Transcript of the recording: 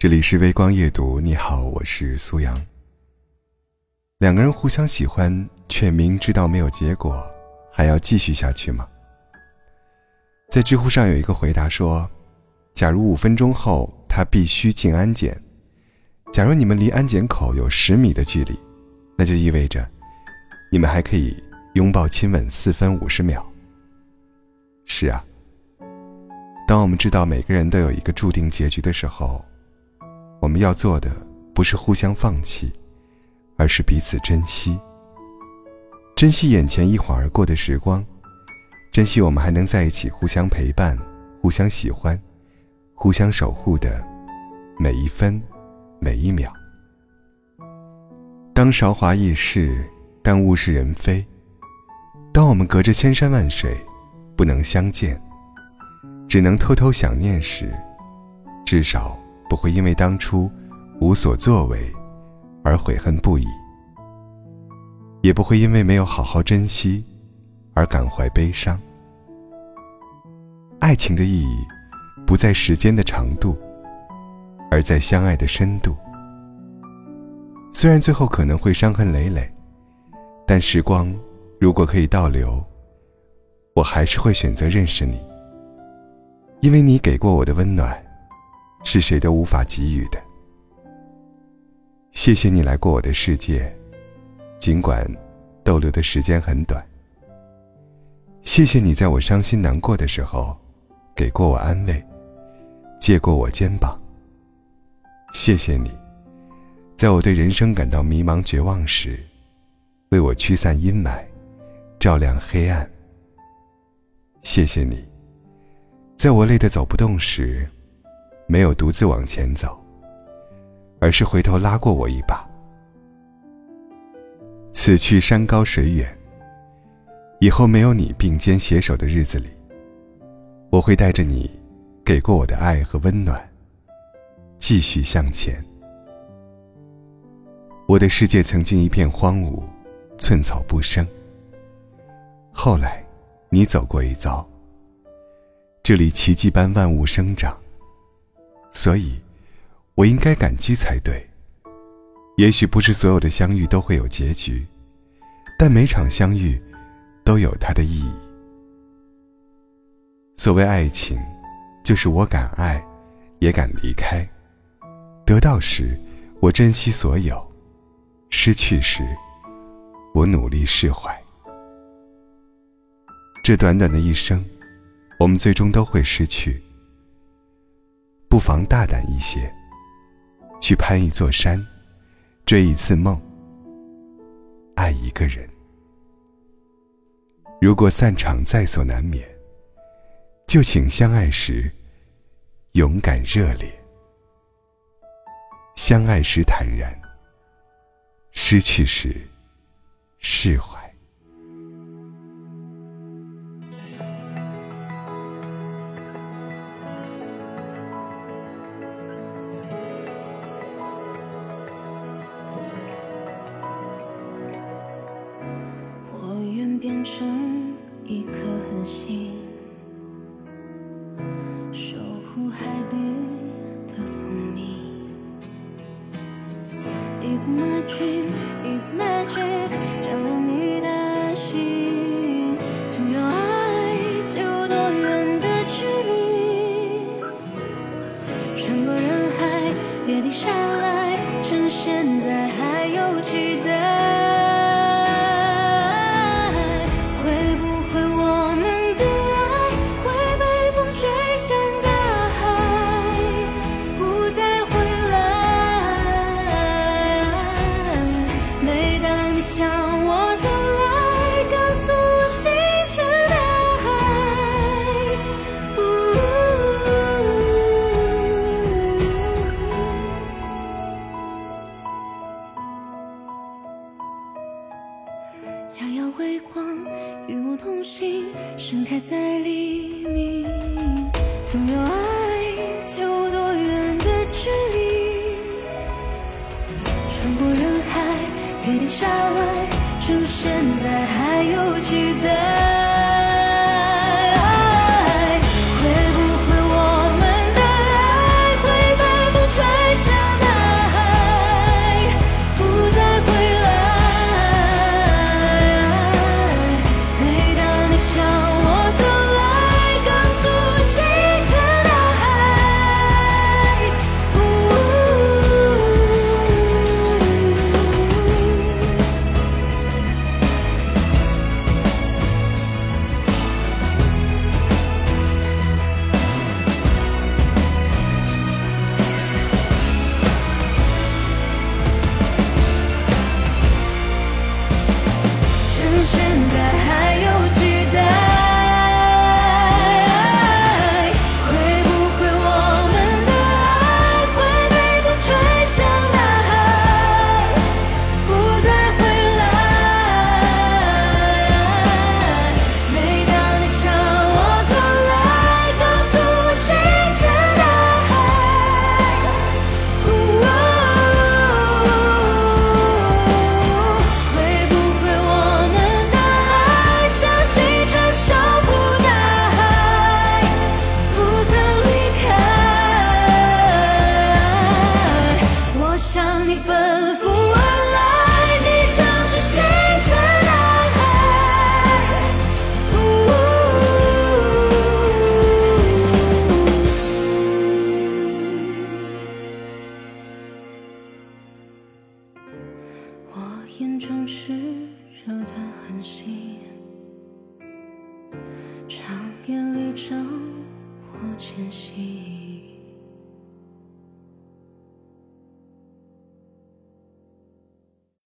这里是微光夜读，你好，我是苏阳。两个人互相喜欢，却明知道没有结果，还要继续下去吗？在知乎上有一个回答说：“假如五分钟后他必须进安检，假如你们离安检口有十米的距离，那就意味着你们还可以拥抱亲吻四分五十秒。”是啊，当我们知道每个人都有一个注定结局的时候。我们要做的不是互相放弃，而是彼此珍惜。珍惜眼前一晃而过的时光，珍惜我们还能在一起互相陪伴、互相喜欢、互相守护的每一分、每一秒。当韶华易逝，当物是人非，当我们隔着千山万水不能相见，只能偷偷想念时，至少。不会因为当初无所作为而悔恨不已，也不会因为没有好好珍惜而感怀悲伤。爱情的意义不在时间的长度，而在相爱的深度。虽然最后可能会伤痕累累，但时光如果可以倒流，我还是会选择认识你，因为你给过我的温暖。是谁都无法给予的。谢谢你来过我的世界，尽管逗留的时间很短。谢谢你在我伤心难过的时候，给过我安慰，借过我肩膀。谢谢你，在我对人生感到迷茫绝望时，为我驱散阴霾，照亮黑暗。谢谢你，在我累得走不动时。没有独自往前走，而是回头拉过我一把。此去山高水远，以后没有你并肩携手的日子里，我会带着你给过我的爱和温暖，继续向前。我的世界曾经一片荒芜，寸草不生。后来，你走过一遭，这里奇迹般万物生长。所以，我应该感激才对。也许不是所有的相遇都会有结局，但每场相遇都有它的意义。所谓爱情，就是我敢爱，也敢离开。得到时，我珍惜所有；失去时，我努力释怀。这短短的一生，我们最终都会失去。不妨大胆一些，去攀一座山，追一次梦，爱一个人。如果散场在所难免，就请相爱时勇敢热烈，相爱时坦然，失去时释怀。变成一颗恒星，守护海底的蜂蜜。It's my dream, it's magic，照亮你的心。To your eyes，有多远的距离？穿过人海，别停下来，趁现在还有期待。在黎明。From your eyes，有多远的距离？穿过人海，别停下来，趁现在还有几。的恒星，长夜里照我前行。